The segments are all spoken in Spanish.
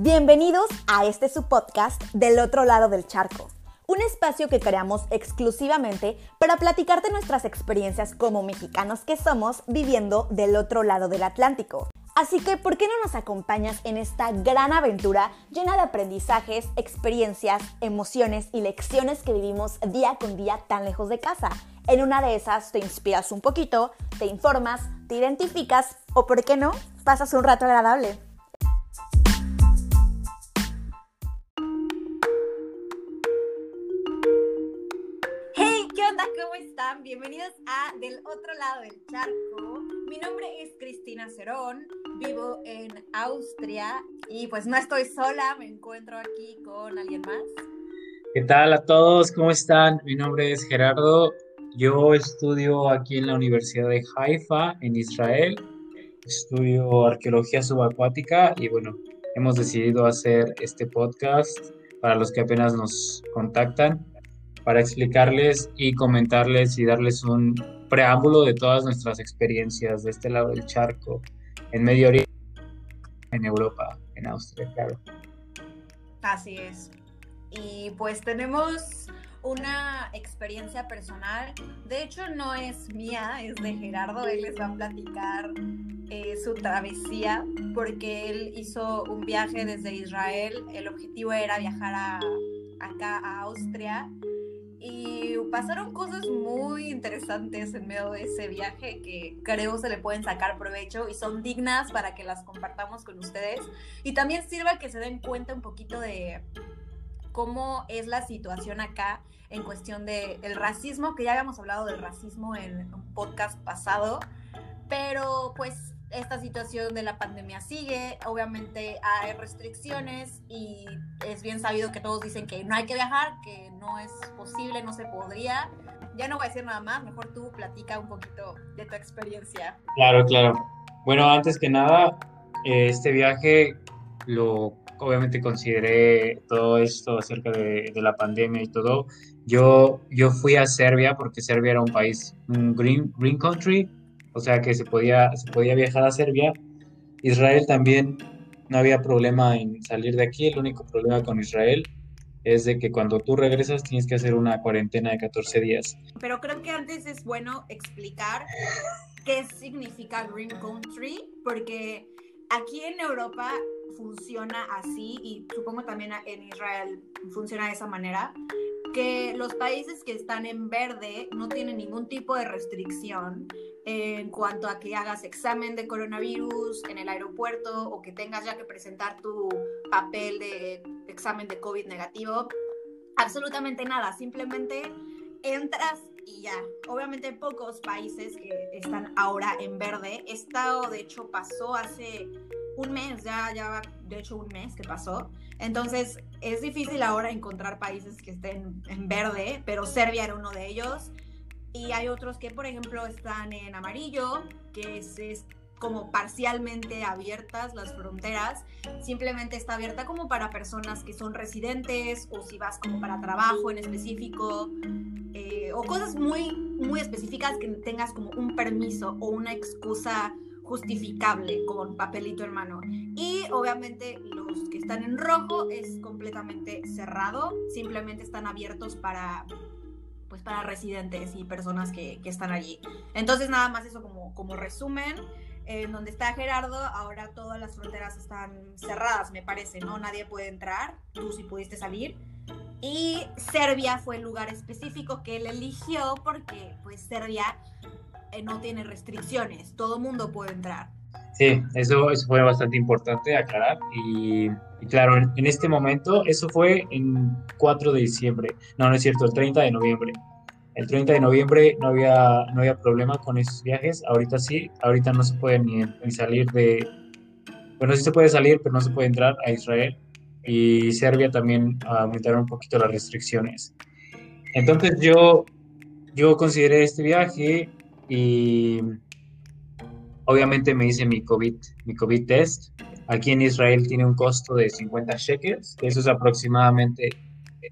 Bienvenidos a este su podcast Del otro lado del charco, un espacio que creamos exclusivamente para platicarte nuestras experiencias como mexicanos que somos viviendo del otro lado del Atlántico. Así que, ¿por qué no nos acompañas en esta gran aventura llena de aprendizajes, experiencias, emociones y lecciones que vivimos día con día tan lejos de casa? En una de esas te inspiras un poquito, te informas, te identificas o, ¿por qué no?, pasas un rato agradable. Están? Bienvenidos a Del otro lado del charco. Mi nombre es Cristina Cerón, vivo en Austria y pues no estoy sola, me encuentro aquí con alguien más. ¿Qué tal a todos? ¿Cómo están? Mi nombre es Gerardo. Yo estudio aquí en la Universidad de Haifa, en Israel. Estudio arqueología subacuática y bueno, hemos decidido hacer este podcast para los que apenas nos contactan para explicarles y comentarles y darles un preámbulo de todas nuestras experiencias de este lado del charco, en Medio Oriente, en Europa, en Austria, claro. Así es. Y pues tenemos una experiencia personal. De hecho, no es mía, es de Gerardo. Él les va a platicar eh, su travesía porque él hizo un viaje desde Israel. El objetivo era viajar a, acá a Austria y pasaron cosas muy interesantes en medio de ese viaje que creo se le pueden sacar provecho y son dignas para que las compartamos con ustedes. Y también sirva que se den cuenta un poquito de cómo es la situación acá en cuestión del el racismo, que ya habíamos hablado del racismo en un podcast pasado, pero pues esta situación de la pandemia sigue, obviamente hay restricciones y es bien sabido que todos dicen que no hay que viajar, que no es posible, no se podría. Ya no voy a decir nada más, mejor tú platica un poquito de tu experiencia. Claro, claro. Bueno, antes que nada, este viaje lo obviamente consideré todo esto acerca de, de, la pandemia y todo. Yo, yo fui a Serbia porque Serbia era un país, un green, green country, o sea que se podía, se podía viajar a Serbia. Israel también no había problema en salir de aquí, el único problema con Israel es de que cuando tú regresas tienes que hacer una cuarentena de 14 días. Pero creo que antes es bueno explicar qué significa Green Country, porque aquí en Europa funciona así y supongo también en Israel funciona de esa manera, que los países que están en verde no tienen ningún tipo de restricción en cuanto a que hagas examen de coronavirus en el aeropuerto o que tengas ya que presentar tu papel de examen de COVID negativo. Absolutamente nada, simplemente entras y ya. Obviamente pocos países que están ahora en verde. Estado, de hecho, pasó hace un mes, ya, ya de hecho un mes que pasó. Entonces es difícil ahora encontrar países que estén en verde, pero Serbia era uno de ellos. Y hay otros que, por ejemplo, están en amarillo, que es, como parcialmente abiertas las fronteras. Simplemente está abierta como para personas que son residentes o si vas como para trabajo en específico. Eh, o cosas muy, muy específicas que tengas como un permiso o una excusa justificable con papelito en mano. Y obviamente los que están en rojo es completamente cerrado, simplemente están abiertos para pues para residentes y personas que, que están allí. Entonces nada más eso como, como resumen. En donde está Gerardo, ahora todas las fronteras están cerradas, me parece, ¿no? Nadie puede entrar, tú sí pudiste salir. Y Serbia fue el lugar específico que él eligió porque pues Serbia eh, no tiene restricciones, todo mundo puede entrar. Sí, eso, eso fue bastante importante aclarar. Y, y claro, en, este momento, eso fue en 4 de diciembre. No, no es cierto, el 30 de noviembre. El 30 de noviembre no había, no había problema con esos viajes. Ahorita sí, ahorita no se puede ni, ni salir de... Bueno, sí se puede salir, pero no se puede entrar a Israel. Y Serbia también aumentaron un poquito las restricciones. Entonces yo, yo consideré este viaje y obviamente me hice mi COVID, mi COVID test. Aquí en Israel tiene un costo de 50 shekels, eso es aproximadamente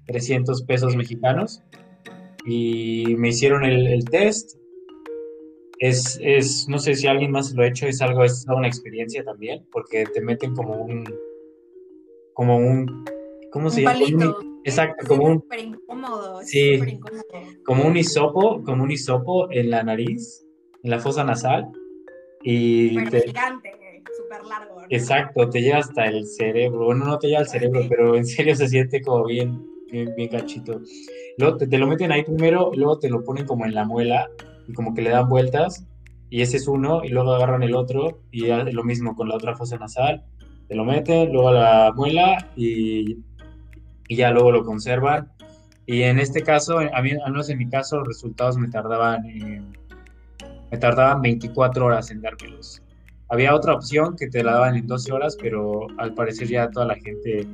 300 pesos mexicanos y me hicieron el, el test. Es, es, no sé si alguien más lo ha hecho, es algo, es una experiencia también, porque te meten como un, como un, ¿cómo se llama? Exacto, como un... incómodo, sí, como un hisopo, como un hisopo en la nariz, en la fosa nasal. Y gigante, súper largo. Exacto, te llega hasta el cerebro. Bueno, no te llega al cerebro, pero en serio se siente como bien, bien, bien cachito. Luego te, lo meten ahí primero, luego te lo ponen como en la muela y como que le dan vueltas. Y ese es uno, y luego agarran el otro y lo mismo con la otra fosa nasal. Te lo meten, luego a la muela y, y ya luego lo conservan. Y en este caso, a mí, al menos en mi caso, los resultados me tardaban, me tardaban 24 horas en dármelos. Había otra opción que te la daban en 12 horas, pero al parecer ya toda la gente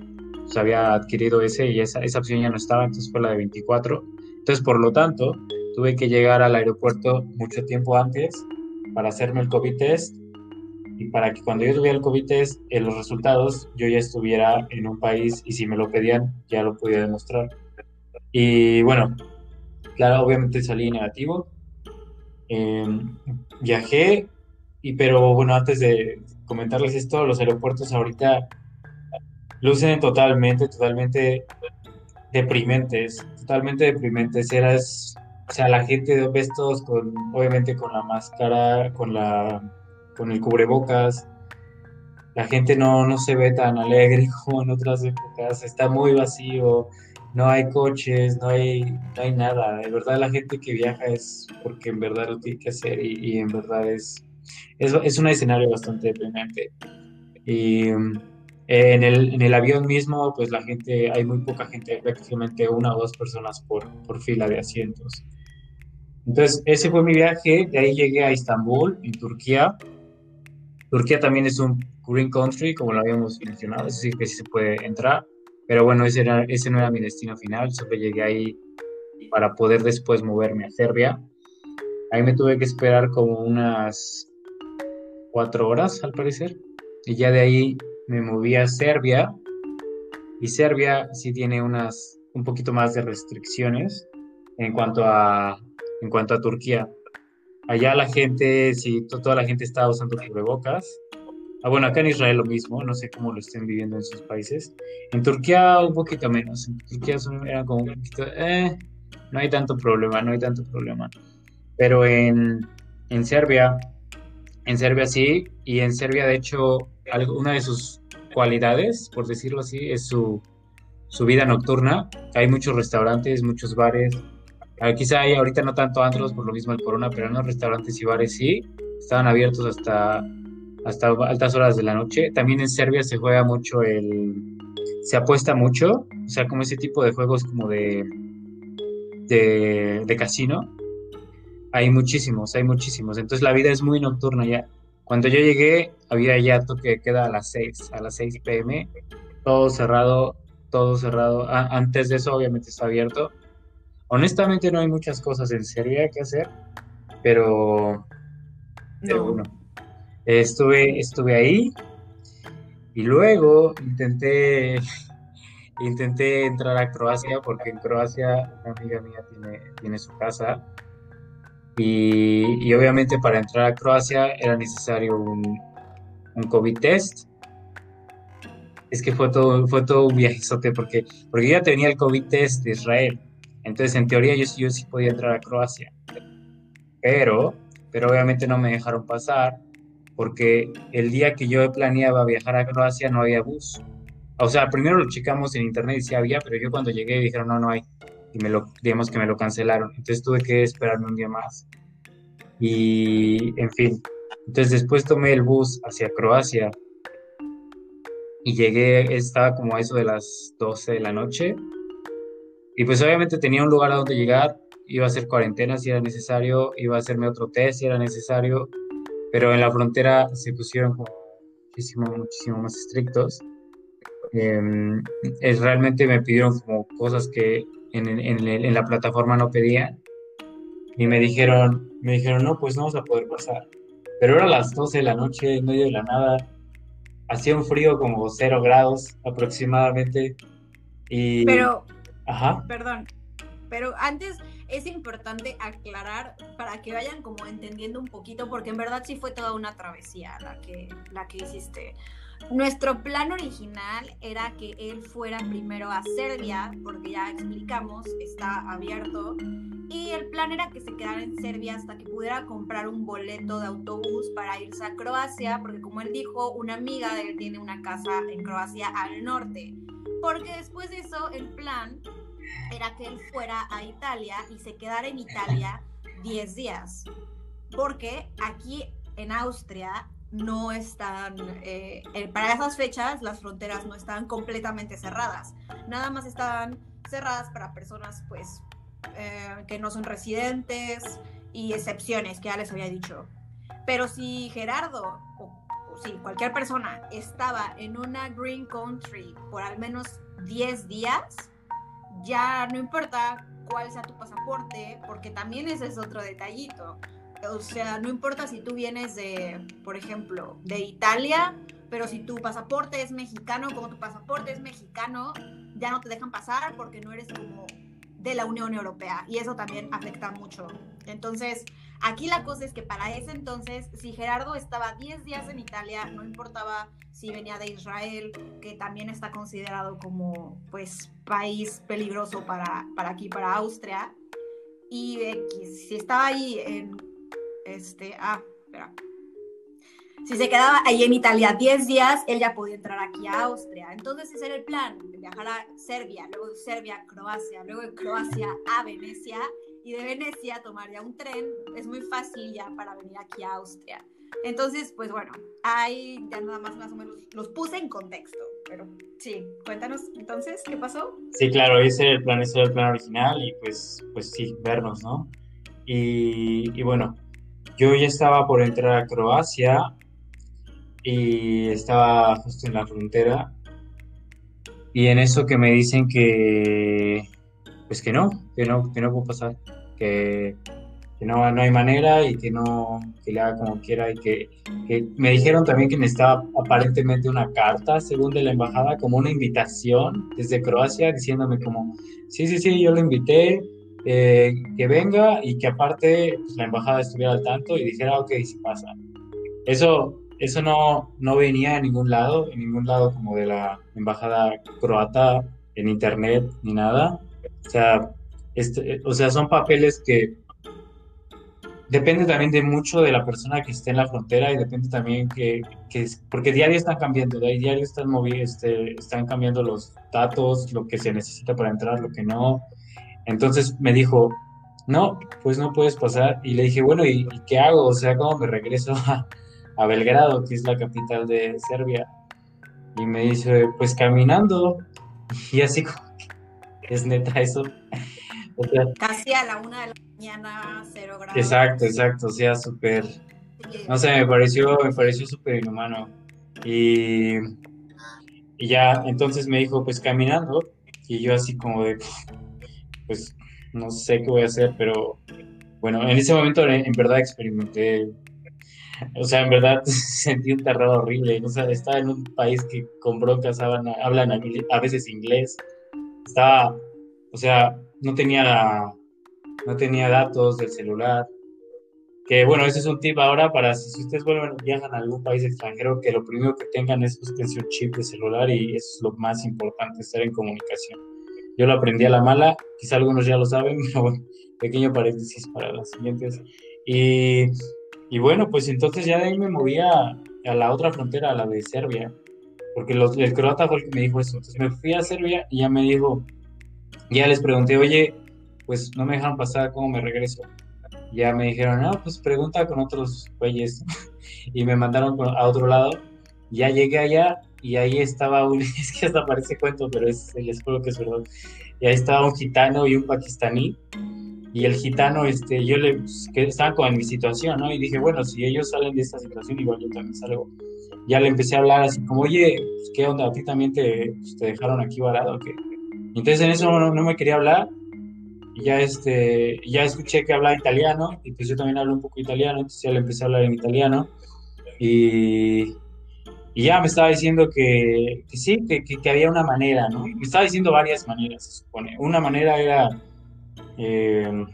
se había adquirido ese y esa, esa opción ya no estaba, entonces fue la de 24. Entonces, por lo tanto, tuve que llegar al aeropuerto mucho tiempo antes para hacerme el COVID test para que cuando yo tuviera el COVID test, en los resultados, yo ya estuviera en un país y si me lo pedían, ya lo podía demostrar. Y bueno, claro, obviamente salí negativo. Em, viajé y pero bueno, antes de comentarles esto, los aeropuertos ahorita lucen totalmente, totalmente deprimentes, totalmente deprimentes. Eras, o sea, la gente ves todos con, obviamente con la máscara, con la, con el cubrebocas. La gente no, no se ve tan alegre como en otras épocas. Está muy vacío, no hay coches, no hay, no hay nada. De verdad, la gente que viaja es porque en verdad lo tiene que hacer y, y en verdad es es, es un escenario bastante deprimente. Y eh, en, el, en el avión mismo, pues la gente, hay muy poca gente, prácticamente una o dos personas por, por fila de asientos. Entonces, ese fue mi viaje, de ahí llegué a Estambul, en Turquía. Turquía también es un green country, como lo habíamos mencionado, decir, que sí se puede entrar, pero bueno, ese no era mi destino final, solo llegué ahí para poder después moverme a Serbia. Ahí me tuve que esperar como unas cuatro horas, al parecer. Y ya de ahí me moví a Serbia. Y Serbia sí tiene unas, un poquito más de restricciones en cuanto a, en cuanto a Turquía. Allá la gente, sí, toda la gente estaba usando cubrebocas. Ah, bueno, acá en Israel lo mismo, no sé cómo lo estén viviendo en sus países. En Turquía un poquito menos, en Turquía era como un poquito, eh, no hay tanto problema, no hay tanto problema. Pero en, en Serbia en Serbia sí, y en Serbia de hecho una de sus cualidades, por decirlo así, es su, vida nocturna. Hay muchos restaurantes, muchos bares. Ah, quizá hay ahorita no tanto antros por lo mismo el corona, pero en los restaurantes y bares sí, estaban abiertos hasta, hasta altas horas de la noche. También en Serbia se juega mucho el... se apuesta mucho, o sea, como ese tipo de juegos como de, de, casino hay muchísimos, hay muchísimos. Entonces la vida es muy nocturna ya. Cuando yo llegué, había ya toque queda a las 6, a las 6 pm, todo cerrado, todo cerrado. antes de eso, obviamente, está abierto. Honestamente, no hay muchas cosas en Serbia que hacer, pero, bueno, estuve, estuve ahí y luego intenté, intenté entrar a Croacia porque en Croacia una amiga mía tiene, tiene su casa y, obviamente para entrar a Croacia era necesario un, un COVID test. Es que fue todo, fue todo un viajezote porque, porque ya tenía el COVID test de Israel. Entonces, en teoría, yo, yo sí podía entrar a Croacia. Pero, pero obviamente no me dejaron pasar porque el día que yo planeaba viajar a Croacia no había bus. O sea, primero lo checamos en internet y sí había, pero yo cuando llegué dijeron, no, no hay y me lo, digamos que me lo cancelaron. Entonces tuve que esperarme un día más. Y, en fin, entonces después tomé el bus hacia Croacia y llegué, estaba como a eso de las 12 de la noche. Y pues obviamente tenía un lugar a donde llegar, iba a hacer cuarentena si era necesario, iba a hacerme otro test si era necesario, pero en la frontera se pusieron muchísimo, muchísimo más estrictos. Em, es, realmente me pidieron como cosas que en, la plataforma no pedían. Y me dijeron, me dijeron, no, pues no vamos a poder pasar. Pero era las 12 de la noche, en medio de la nada. Hacía un frío como 0 grados aproximadamente. Y... Pero, Ajá. perdón, pero antes, es importante aclarar para que vayan como entendiendo un poquito, porque en verdad sí fue toda una travesía la que, la que hiciste. Nuestro plan original era que él fuera primero a Serbia, porque ya explicamos, está abierto. Y el plan era que se quedara en Serbia hasta que pudiera comprar un boleto de autobús para irse a Croacia, porque como él dijo, una amiga de él tiene una casa en Croacia al norte. Porque después de eso, el plan era que él fuera a Italia y se quedara en Italia 10 días. Porque aquí en Austria no están, eh, para esas fechas las fronteras no están completamente cerradas, nada más están cerradas para personas pues eh, que no son residentes y excepciones que ya les había dicho. Pero si Gerardo o, si cualquier persona estaba en una green country por al menos 10 días, ya no importa cuál sea tu pasaporte, porque también ese es otro detallito. O sea, no importa si tú vienes de, por ejemplo, de Italia, pero si tu pasaporte es mexicano, como tu pasaporte es mexicano, ya no te dejan pasar porque no eres como de la Unión Europea y eso también afecta mucho. Entonces, aquí la cosa es que para ese entonces, si Gerardo estaba 10 días en Italia, no importaba si venía de Israel, que también está considerado como pues país peligroso para, para aquí, para Austria, y si estaba ahí en este, ah, espera. Si se quedaba ahí en Italia 10 días, él ya podía entrar aquí a Austria. Entonces ese era el plan, viajar a Serbia, luego de Serbia a Croacia, luego de Croacia a Venecia y de Venecia tomaría un tren. Es muy fácil ya para venir aquí a Austria. Entonces, pues bueno, ahí ya nada más más o menos los puse en contexto. Pero sí, cuéntanos entonces, ¿qué pasó? Sí, claro, ese era el plan, ese era el plan original y pues, pues sí, vernos, ¿no? Y, y bueno, yo ya estaba por entrar a Croacia y estaba justo en la frontera. Y en eso que me dicen que, pues que no, que no, que no puedo pasar, que, no, no hay manera y que no, que le haga como quiera y que, que, me dijeron también que necesitaba aparentemente una carta, según de la embajada, como una invitación desde Croacia diciéndome como, sí, sí, sí, yo lo invité, eh, que venga y que aparte pues, la embajada estuviera al tanto y dijera, ok, si pasa. Eso, eso no, no venía en ningún lado, en ningún lado como de la embajada croata, en internet, ni nada. O sea, este, o sea son papeles que depende también de mucho de la persona que esté en la frontera y depende también que, que porque diario están cambiando, de diario están moviendo, este, están cambiando los datos, lo que se necesita para entrar, lo que no. Entonces me dijo, no, pues no puedes pasar. Y le dije, bueno, ¿y, qué hago? O sea, ¿cómo me regreso a, Belgrado, que es la capital de Serbia? Y me dice, pues caminando. Y así como, es neta eso. Casi a la una de la mañana, cero grados. Exacto, exacto, o sea, súper, no sé, me pareció, me pareció súper inhumano. Y, y ya, entonces me dijo, pues caminando. Y yo así como de, pues no sé qué voy a hacer, pero bueno, en ese momento en verdad experimenté, o sea, en verdad sentí un terror horrible, o sea, estaba en un país que con broncas hablan, hablan a veces inglés, estaba, o sea, no tenía, no tenía datos del celular, que bueno, ese es un tip ahora para si, ustedes vuelven, viajan a algún país extranjero, que lo primero que tengan es un chip de celular y eso es lo más importante, estar en comunicación. Yo lo aprendí a la mala, quizá algunos ya lo saben, pero bueno, pequeño paréntesis para las siguientes. Y, y bueno, pues entonces ya de ahí me movía a, la otra frontera, a la de Serbia, porque los, el croata fue el que me dijo eso. Entonces me fui a Serbia y ya me dijo, ya les pregunté, oye, pues no me dejaron pasar, ¿cómo me regreso? Ya me dijeron, no, pues pregunta con otros güeyes. y me mandaron a otro lado. Ya llegué allá y ahí estaba un, es que hasta parece cuento, pero es, les juro que es verdad, y ahí estaba un gitano y un pakistaní, y el gitano, este, yo le, pues, que estaba como en mi situación, ¿no? Y dije, bueno, si ellos salen de esta situación, igual yo también salgo. Ya le empecé a hablar así como, oye, pues, ¿qué onda? ¿A ti también te, pues, te dejaron aquí varado? Entonces en eso no, no, me quería hablar, ya, este, ya escuché que hablaba italiano, y pues yo también hablo un poco italiano, entonces ya le empecé a hablar en italiano, y y ya me estaba diciendo que, sí, que, que, había una manera, ¿no? Me estaba diciendo varias maneras, se supone. Una manera era, eh,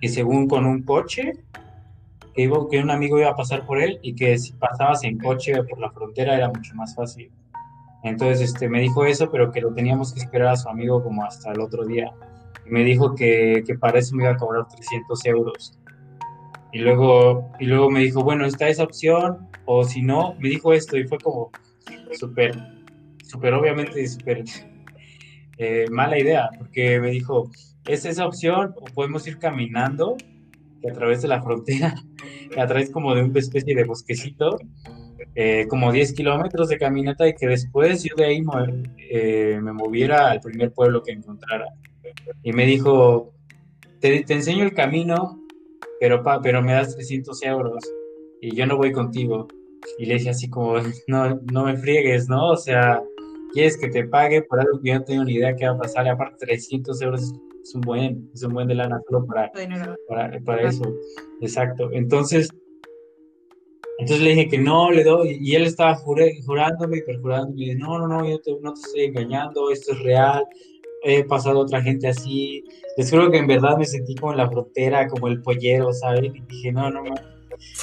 que según con un coche, que, iba, que un amigo iba a pasar por él y que si pasabas en coche por la frontera era mucho más fácil. Entonces este, me dijo eso, pero que lo teníamos que esperar a su amigo como hasta el otro día. Y me dijo que, que para eso me iba a cobrar 300 euros. Y luego, y luego me dijo, bueno, está esa opción, o si no, me dijo esto y fue como súper, súper obviamente, súper eh, mala idea, porque me dijo, es esa opción, o podemos ir caminando a través de la frontera, a través como de una especie de bosquecito, eh, como 10 kilómetros de caminata y que después yo de ahí eh, me moviera al primer pueblo que encontrara. Y me dijo, te, te enseño el camino pero, pa, pero me das 300 euros y yo no voy contigo. Y le dije así como, no, no me friegues, ¿no? O sea, quieres que te pague por algo que yo no tengo ni idea qué va a pasar. Y aparte, 300 euros es un buen, es un buen de lana solo para, para, para eso. Exacto. Entonces, entonces le dije que no, le doy, y él estaba jurándome y perjurándome, y no, no, no, yo no te estoy engañando, esto es real, he pasado a otra gente así. Les juro que en verdad me sentí como en la frontera, como el pollero, ¿sabes? Y dije, no, no, no.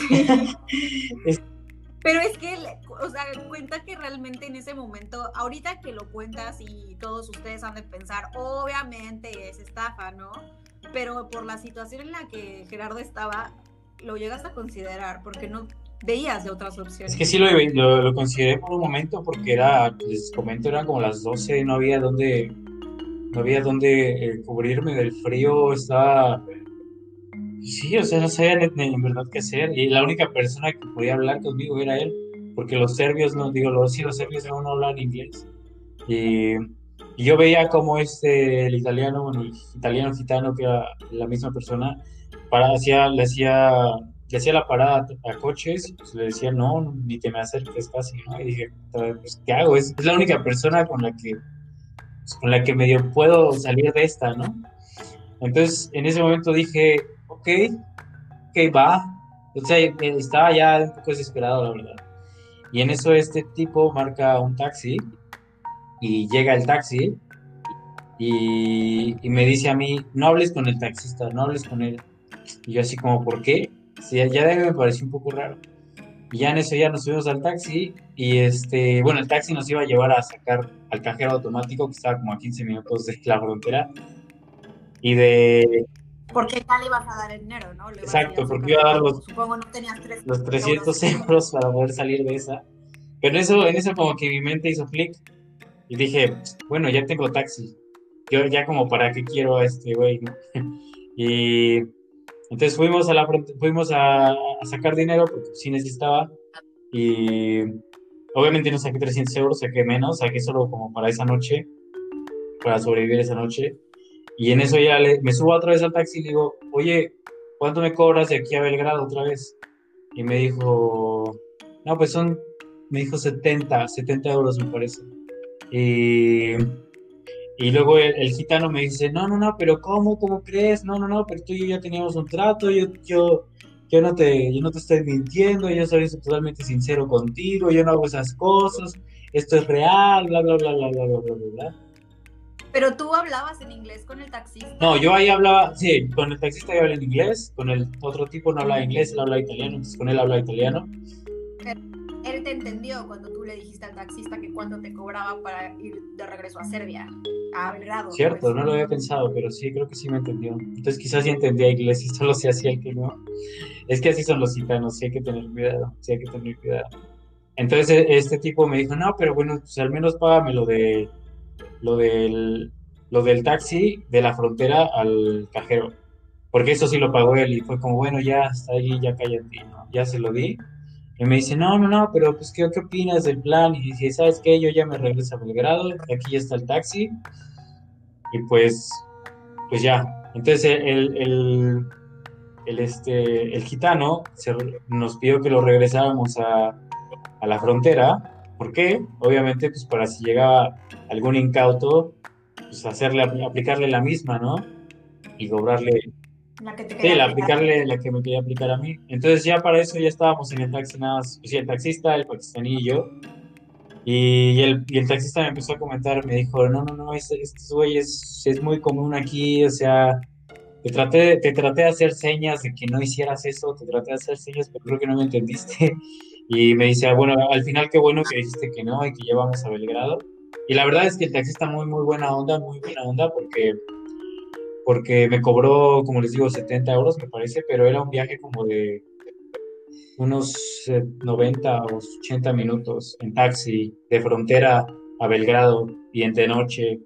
Pero es que, o sea, cuenta que realmente en ese momento, ahorita que lo cuentas y todos ustedes han de pensar, obviamente es estafa, ¿no? Pero por la situación en la que Gerardo estaba, lo llegas a considerar, porque no veías de otras opciones. Es que sí lo, lo, consideré por un momento, porque era, les comento, eran como las 12, no había dónde no había dónde eh, cubrirme del frío, estaba... Sí, o sea, no sabía en, verdad qué hacer. Y la única persona que podía hablar conmigo era él, porque los serbios, no digo, los, sí, los serbios no, no hablan inglés. Y, yo veía como este, el italiano, bueno, el italiano gitano, que era la misma persona, para, hacía, le, hacía, le hacía la parada a, coches, pues le decía, no, ni que me acerques casi, ¿no? Y dije, pues, ¿qué hago? Es, es la única persona con la que con la que medio puedo salir de esta, ¿no? Entonces, en ese momento dije, ok, ok, va. O sea, estaba ya un poco desesperado, la verdad. Y en eso este tipo marca un taxi y llega el taxi y, me dice a mí, no hables con el taxista, no hables con él. Y yo así como, ¿por qué? Sí, ya me pareció un poco raro. Y ya en eso ya nos subimos al taxi y este, bueno, el taxi nos iba a llevar a sacar al cajero automático que estaba como a 15 minutos de la frontera y de... Porque ya le ibas a dar el dinero, ¿no? Exacto, porque iba a dar los, Supongo no tenías los 300 euros. para poder salir de esa. Pero eso, en eso como que mi mente hizo clic y dije, bueno, ya tengo taxi. Yo ya como para qué quiero a este güey, ¿no? y entonces fuimos a la fuimos a, sacar dinero porque sí necesitaba y obviamente no saqué 300 euros, saqué menos, saqué solo como para esa noche, para sobrevivir esa noche. Y en eso ya me subo otra vez al taxi y le digo, oye, ¿cuánto me cobras de aquí a Belgrado otra vez? Y me dijo, no, pues son, me dijo 70, 70 euros me parece. Y y luego el, gitano me dice, no, no, no, pero ¿cómo? ¿Cómo crees? No, no, no, pero tú y yo ya teníamos un trato, yo, yo, yo, no, te, yo no te estoy mintiendo, yo soy totalmente sincero contigo, yo no hago esas cosas, esto es real, bla, bla, bla, bla, bla, bla, bla, bla. Pero tú hablabas en inglés con el taxista. No, yo ahí hablaba, sí, con el taxista yo hablé en inglés, con el otro tipo no hablaba inglés, él hablaba italiano, entonces con él hablaba italiano él te entendió cuando tú le dijiste al taxista que cuánto te cobraba para ir de regreso a Serbia, a Belgrado. Cierto, pues. no lo había pensado, pero sí, creo que sí me entendió. Entonces quizás sí entendía inglés y solo se hacía el que no. Es que así son los gitanos, sí hay que tener cuidado, sí hay que tener cuidado. Entonces e, este tipo me dijo, no, pero bueno, pues al menos págame lo de lo del lo del taxi de la frontera al cajero. Porque eso sí lo pagó él y fue como, bueno, ya está ahí, ya cállate, ¿no? Ya se lo di y me dice, no, no, no, pero pues, ¿qué, qué opinas del plan? Y dice, ¿sabes qué? Yo ya me regreso a Belgrado, aquí ya está el taxi. Y pues, pues ya. Entonces el, el, el este, el gitano nos pidió que lo regresáramos a, a, la frontera. ¿Por qué? Obviamente, pues para si llegaba algún incauto, pues hacerle, aplicarle la misma, ¿no? Y cobrarle la que te sí, la aplicarle la que me quería aplicar a mí. Entonces ya para eso ya estábamos en el taxi nada más, pues, el taxista, el pakistaní y yo. Y el, y el taxista me empezó a comentar, me dijo, no, no, no, este, este güey es, es muy común aquí, o sea, te traté, te traté de hacer señas de que no hicieras eso, te traté de hacer señas, pero creo que no me entendiste. Y me dice, ah, bueno, al final qué bueno que dijiste que no y que llevamos a Belgrado. Y la verdad es que el taxista muy, muy buena onda, muy buena onda, porque, porque me cobró, como les digo, 70 euros, me parece, pero era un viaje como de unos 90 eh, o 80 minutos en taxi, de frontera a Belgrado y entre noche.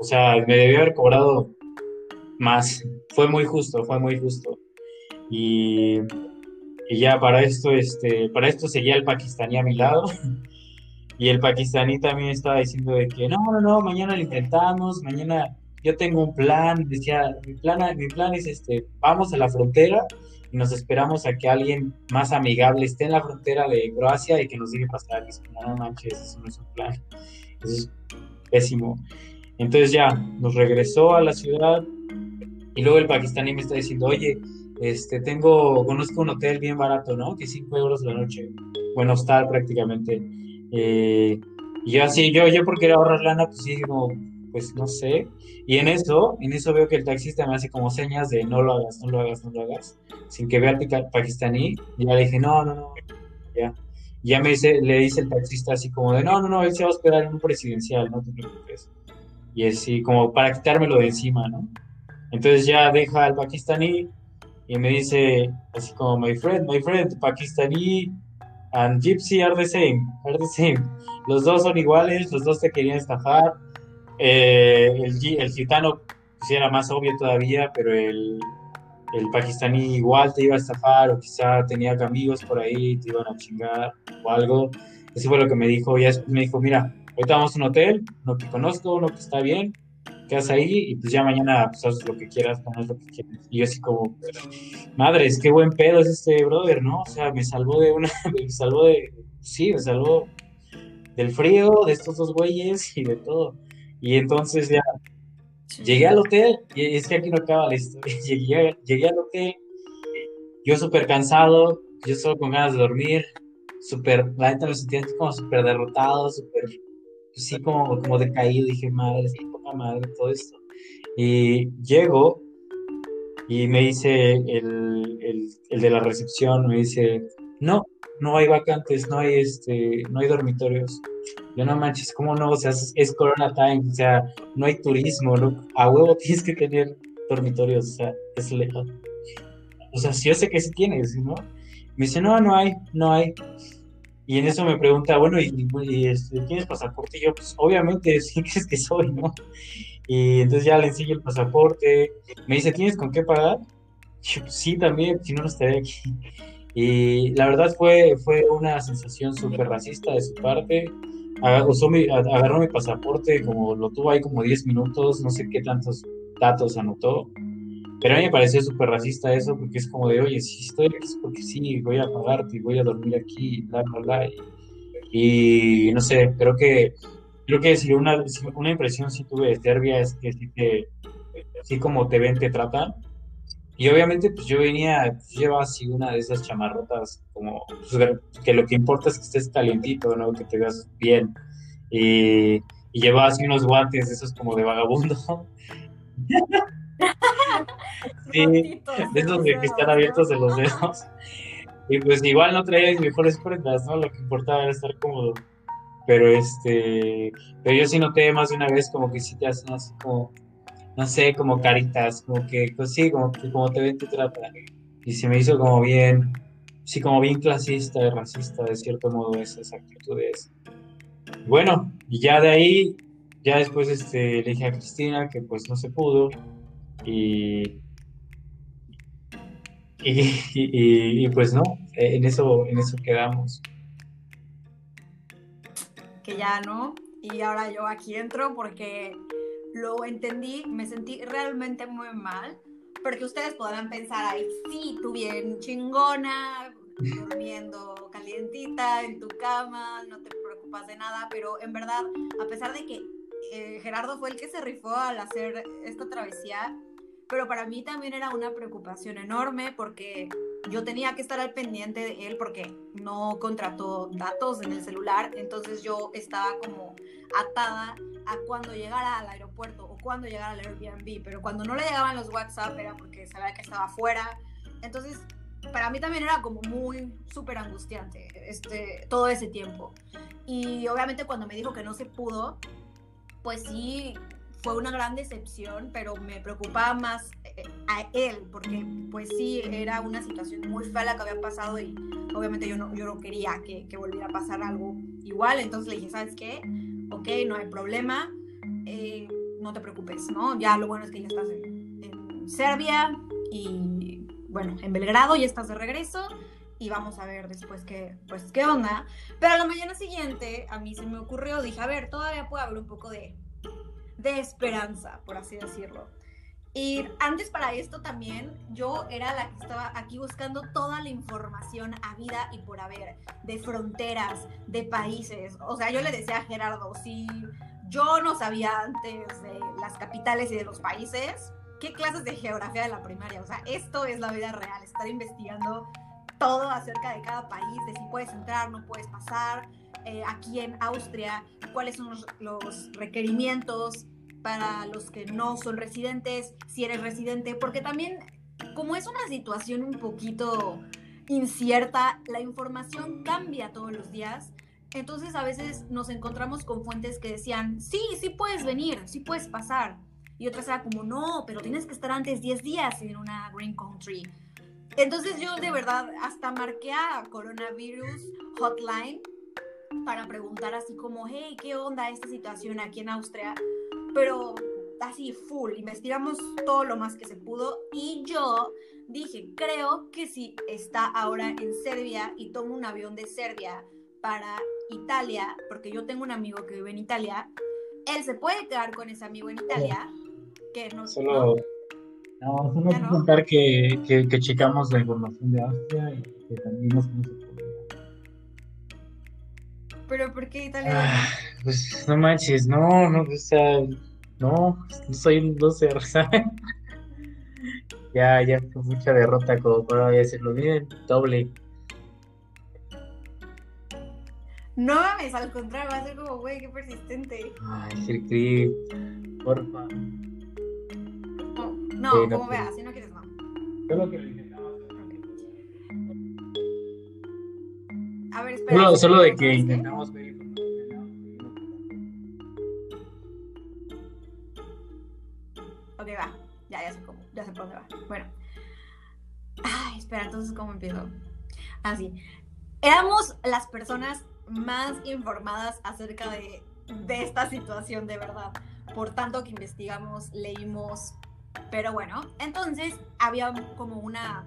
O sea, me debió haber cobrado más. Fue muy justo, fue muy justo. Y, y ya para esto, este, para esto seguía el pakistaní a mi lado. Y el pakistaní también estaba diciendo de que no, no, no, mañana lo intentamos, mañana yo tengo un plan, decía, mi plan, mi plan es este, vamos a la frontera y nos esperamos a que alguien más amigable esté en la frontera de Croacia y que nos deje pasar. Y no manches, eso no es un plan. Eso es pésimo. Entonces ya nos regresó a la ciudad y luego el pakistaní me está diciendo, oye, este, tengo, conozco un hotel bien barato, ¿no? Que 5 euros la noche. Bueno, hostal prácticamente. Eh, y yo así, yo, yo porque era ahorrar lana, pues sí, como, pues no sé. Y en eso, en eso veo que el taxista me hace como señas de no lo hagas, no lo hagas, no lo hagas, sin que vea al pakistaní. Y ya le dije, no, no, no, ya. Ya me dice, le dice el taxista así como de, no, no, no, él se va a esperar en un presidencial, no te preocupes. Y así como para quitármelo de encima, ¿no? Entonces ya deja al pakistaní y me dice así como, my friend, my friend, pakistaní and gypsy are the same, are the same. Los dos son iguales, los dos te querían estafar. Eh, el, el gitano pues era más obvio todavía, pero el, el pakistaní igual te iba a estafar o quizá tenía amigos por ahí, te iban a chingar o algo. Eso fue lo que me dijo. Y después me dijo, mira, ahorita vamos a un hotel, no te conozco, no que está bien, quedas ahí y pues ya mañana pues, haces lo que quieras, pones lo que quieras. Y yo así como, madres, qué buen pedo es este brother, ¿no? O sea, me salvó de una, me salvó de, sí, me salvó del frío, de estos dos güeyes y de todo. Y entonces ya llegué al hotel, y es que aquí no acaba la historia, llegué, llegué al hotel, yo súper cansado, yo solo con ganas de dormir, súper, la neta me sentía como súper derrotado, súper, pues sí, como, como decaído, dije, madre, madre, todo esto. Y llego y me dice el, el, de la recepción, me dice, no, no hay vacantes, no hay este, no hay dormitorios. Yo no manches, ¿cómo no? O sea, es, Corona Time, o sea, no hay turismo, ¿no? A huevo tienes que tener dormitorios, o sea, es lejos. O sea, yo sé que sí tienes, ¿no? Me dice, no, no hay, no hay. Y en eso me pregunta, bueno, ¿y, este, tienes pasaporte? Y yo, pues obviamente, sí crees que soy, ¿no? Y entonces ya le enseño el pasaporte. Me dice, ¿tienes con qué pagar? yo, pues, sí, también, si no, no estaría aquí. Y la verdad fue, fue una sensación súper racista de su parte. agarró mi pasaporte, como lo tuvo ahí como 10 minutos, no sé qué tantos datos anotó. Pero a mí me pareció súper racista eso, porque es como de, oye, si estoy aquí es porque sí, voy a pagarte y voy a dormir aquí, bla, bla, bla. Y, no sé, creo que, creo que si una, una impresión sí tuve de Serbia es que sí, te, sí como te ven, te tratan. Y obviamente, pues yo venía, pues, llevaba así una de esas chamarrotas, como pues, que lo que importa es que estés calientito, ¿no? Que te veas bien. Y, y llevaba así unos guantes, esos como de vagabundo. Sí, de esos que están abiertos de los dedos. Y pues igual no traía mejores prendas, ¿no? Lo que importaba era estar cómodo. Pero este, pero yo sí noté más de una vez como que sí te hacen así como, no sé, como caritas, como que, pues sí, como que como te ven, te tratan. Y se me hizo como bien, sí, como bien clasista y racista, de cierto modo, esas actitudes. Bueno, y ya de ahí, ya después este, le dije a Cristina que pues no se pudo, y, y, pues no, en eso, en eso quedamos. Que ya no, y ahora yo aquí entro porque lo entendí, me sentí realmente muy mal, porque ustedes podrán pensar, ahí sí, tú bien chingona, durmiendo calientita en tu cama, no te preocupas de nada, pero en verdad, a pesar de que eh, Gerardo fue el que se rifó al hacer esta travesía, pero para mí también era una preocupación enorme porque yo tenía que estar al pendiente de él porque no contrató datos en el celular, entonces yo estaba como atada a cuando llegara al aeropuerto o cuando llegara al Airbnb, pero cuando no le llegaban los WhatsApp era porque sabía que estaba afuera. Entonces, para mí también era como muy súper angustiante este, todo ese tiempo. Y obviamente cuando me dijo que no se pudo, pues sí, fue una gran decepción, pero me preocupaba más eh, a él, porque pues sí, era una situación muy fea la que había pasado y obviamente yo no, yo no quería que, que volviera a pasar algo igual, entonces le dije, ¿sabes qué? Ok, no hay problema, eh, no te preocupes, ¿no? Ya lo bueno es que ya estás en, en Serbia y bueno, en Belgrado ya estás de regreso y vamos a ver después qué, pues, qué onda. Pero a la mañana siguiente a mí se me ocurrió, dije, a ver, todavía puede haber un poco de, de esperanza, por así decirlo. Y antes para esto también yo era la que estaba aquí buscando toda la información a vida y por haber, de fronteras, de países. O sea, yo le decía a Gerardo, si yo no sabía antes de las capitales y de los países, ¿qué clases de geografía de la primaria? O sea, esto es la vida real, estar investigando todo acerca de cada país, de si puedes entrar, no puedes pasar, eh, aquí en Austria, cuáles son los, los, requerimientos para los que no son residentes, si eres residente, porque también como es una situación un poquito incierta, la información cambia todos los días. Entonces a veces nos encontramos con fuentes que decían, sí, sí puedes venir, sí puedes pasar. Y otras era como, no, pero tienes que estar antes 10 días en una Green Country. Entonces yo de verdad hasta marqué a Coronavirus Hotline para preguntar así como, hey, ¿qué onda esta situación aquí en Austria? Pero así full, investigamos todo lo más que se pudo y yo dije, creo que si está ahora en Serbia y tomo un avión de Serbia para Italia, porque yo tengo un amigo que vive en Italia, él se puede quedar con ese amigo en Italia, que no... Solo... No, solo no? contar que, que, que, checamos la información de Austria y que también nos ¿Pero por qué Italia? Ah, pues no manches, no, no, o sea, no, no soy un loser, ¿sabes? ya, ya fue mucha derrota como para decirlo bien, doble. No mames, al contrario, va a ser como, güey, qué persistente. Ay, Sir porfa. No, no, como veas, si no quieres, no. Solo que lo intentamos. A ver, espera. Solo, solo de que intentamos ver ya sé por. Bueno. Espera, entonces, ¿cómo empiezo? Así. Éramos las personas más informadas acerca de, de esta situación, de verdad. Por tanto que investigamos, leímos. Pero bueno, entonces había como una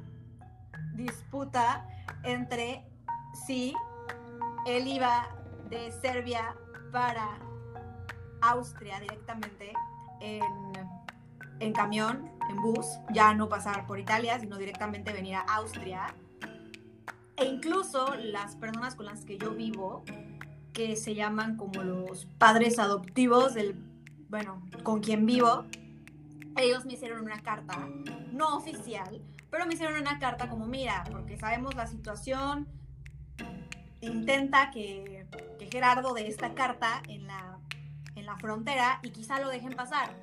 disputa entre si él iba de Serbia para Austria directamente en, en, camión, en bus, ya no pasar por Italia, sino directamente venir a Austria. E incluso las personas con las que yo vivo, que se llaman como los padres adoptivos del, bueno, con quien vivo, ellos me hicieron una carta, no oficial, pero me hicieron una carta como, mira, porque sabemos la situación, intenta que, que Gerardo dé esta carta en la, la frontera y quizá lo dejen pasar.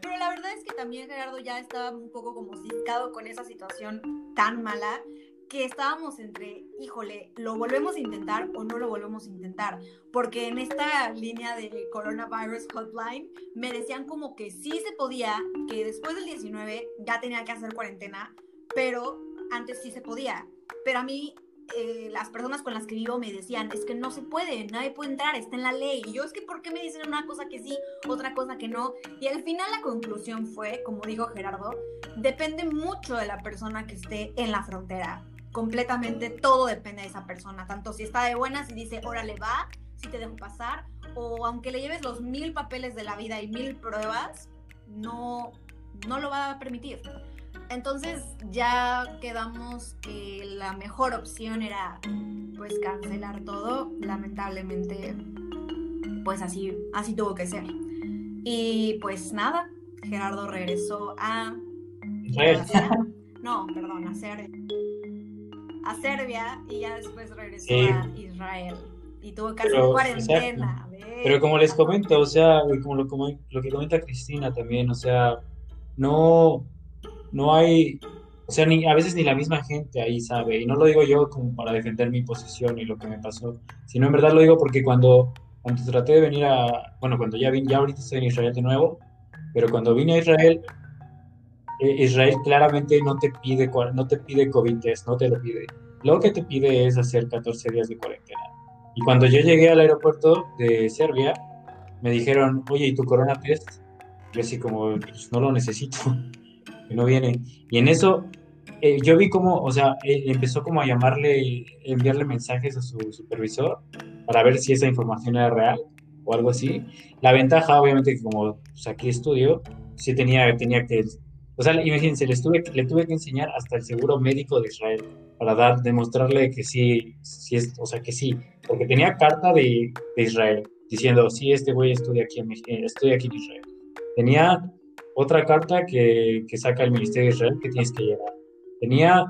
Pero la verdad es que también Gerardo ya estaba un poco como ciscado con esa situación tan mala que estábamos entre, híjole, ¿lo volvemos a intentar o no lo volvemos a intentar? Porque en esta línea de Coronavirus Hotline me decían como que sí se podía, que después del 19 ya tenía que hacer cuarentena, pero antes sí se podía. Pero a mí eh, las personas con las que vivo me decían, es que no se puede, nadie puede entrar, está en la ley. Y yo es que, ¿por qué me dicen una cosa que sí, otra cosa que no? Y al final la conclusión fue, como dijo Gerardo, depende mucho de la persona que esté en la frontera. Completamente todo depende de esa persona, tanto si está de buenas y dice, órale, va, si te dejo pasar, o aunque le lleves los mil papeles de la vida y mil pruebas, no, no lo va a permitir. Entonces ya quedamos que la mejor opción era pues cancelar todo. Lamentablemente, pues así, así tuvo que ser. Y pues nada, Gerardo regresó a... no, perdón, a Serbia. A Serbia y ya después regresó a Israel. y tuvo que hacer cuarentena. Pero como les comento, o sea, como lo, como lo que comenta Cristina también, o sea, no, no hay, o sea, ni, a veces ni la misma gente ahí sabe, y no lo digo yo como para defender mi posición y lo que me pasó, sino en verdad lo digo porque cuando, cuando traté de venir a, bueno, cuando ya vine, ya ahorita estoy en Israel de nuevo, pero cuando vine a Israel, eh, Israel claramente no te pide, no te pide COVID test, no te lo pide. Lo que te pide es hacer 14 días de cuarentena. Y cuando yo llegué al aeropuerto de Serbia, me dijeron, oye, ¿y tu corona test? Yo así como, pues no lo necesito, que no viene. Y en eso, eh, yo vi como, o sea, eh, empezó como a llamarle, enviarle mensajes a su supervisor para ver si esa información era real o algo así. La ventaja, obviamente, que como pues, aquí estudio, sí tenía, tenía que o sea, imagínense, le tuve, le tuve que enseñar hasta el seguro médico de Israel para dar, demostrarle que sí, sí es, o sea, que sí, porque tenía carta de, de Israel diciendo, sí, este güey estudia aquí, en, eh, estoy aquí en Israel. Tenía otra carta que, que saca el Ministerio de Israel que tienes que llevar. Tenía,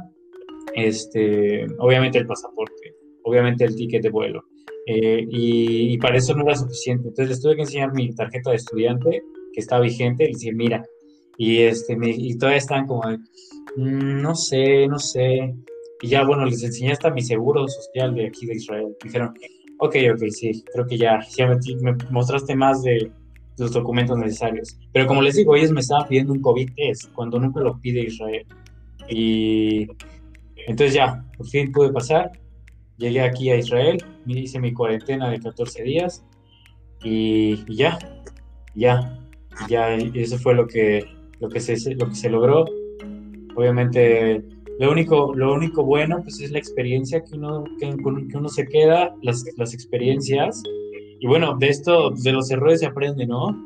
este, obviamente el pasaporte, obviamente el ticket de vuelo. Eh, y, y, para eso no era suficiente. Entonces les tuve que enseñar mi tarjeta de estudiante que está vigente y decir, mira, y, este, me, y todavía están como, mm, no sé, no sé. Y ya, bueno, les enseñé hasta mi seguro social de aquí de Israel. Dijeron, ok, ok, sí, creo que ya, ya me, mostraste más de los documentos necesarios. Pero como les digo, ellos me estaban pidiendo un COVID test cuando nunca lo pide Israel. Y entonces ya, por fin pude pasar. Llegué aquí a Israel, hice mi cuarentena de 14 días y, ya, ya, ya, eso fue lo que, lo que se, lo que se logró. Obviamente, lo único, lo único bueno pues es la experiencia que uno, que, uno se queda, las, las experiencias. Y bueno, de esto, de los errores se aprende, ¿no?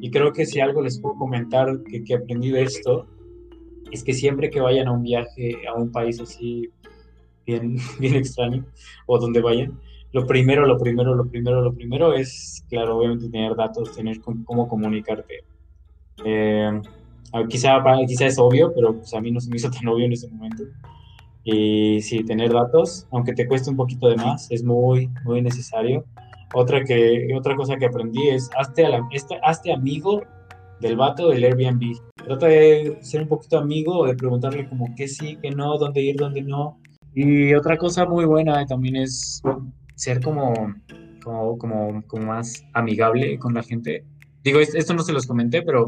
Y creo que si algo les puedo comentar que, que aprendí de esto, es que siempre que vayan a un viaje a un país así bien, bien extraño, o donde vayan, lo primero, lo primero, lo primero, lo primero es, claro, obviamente tener datos, tener cómo comunicarte. Eh, quizá, quizá es obvio, pero pues, a mí no se me hizo tan obvio en ese momento. Y sí, tener datos, aunque te cueste un poquito de más, es muy, muy necesario. Otra, que, otra cosa que aprendí es, hazte, este, hazte amigo del vato del Airbnb. Trata de ser un poquito amigo, de preguntarle como qué sí, qué no, dónde ir, dónde no. Y otra cosa muy buena también es ser como, como, como, como más amigable con la gente. Digo, esto no se los comenté, pero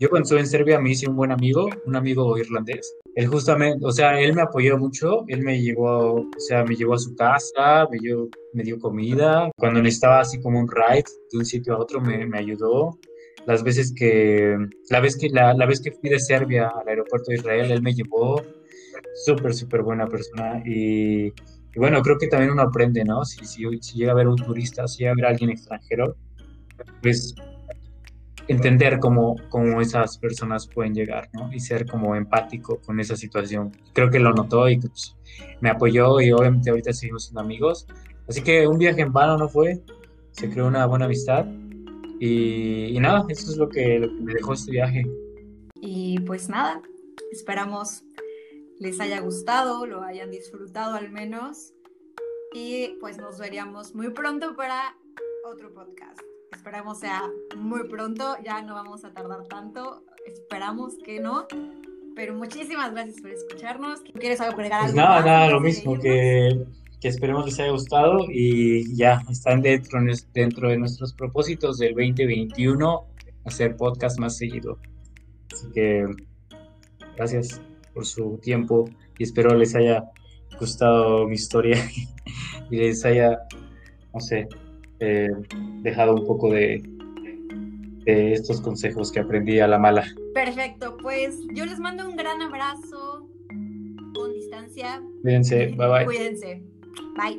yo cuando estuve en Serbia me hice un buen amigo, un amigo irlandés. Él justamente, o sea, él me apoyó mucho, él me llevó, o sea, me llevó a su casa, me dio, me dio comida. Cuando necesitaba así como un ride de un sitio a otro, me, me ayudó. Las veces que, la vez que, la, la, vez que fui de Serbia al aeropuerto de Israel, él me llevó. Súper, súper buena persona. Y, bueno, creo que también uno aprende, ¿no? Si, si, si llega a ver un turista, si llega a ver a alguien extranjero, pues entender cómo, cómo esas personas pueden llegar. Y ser como empático con esa situación. Creo que lo notó y pues, me apoyó y obviamente ahorita seguimos siendo amigos. Así que un viaje en vano no fue, se creó una buena amistad y, nada, eso es lo que, lo que me dejó este viaje. Y pues nada, esperamos les haya gustado, lo hayan disfrutado al menos y pues nos veríamos muy pronto para otro podcast. Esperamos sea muy pronto, ya no vamos a tardar tanto, esperamos que no. Pero muchísimas gracias por escucharnos. ¿Quieres agregar pues algo? nada, nada, lo mismo, que, que, esperemos les haya gustado y ya están dentro, dentro de nuestros propósitos del 2021 hacer podcast más seguido. Así que gracias por su tiempo y espero les haya gustado mi historia y les haya, no sé, eh, dejado un poco de, de estos consejos que aprendí a la mala. Perfecto, pues yo les mando un gran abrazo con distancia. Cuídense, bye bye. Cuídense, bye.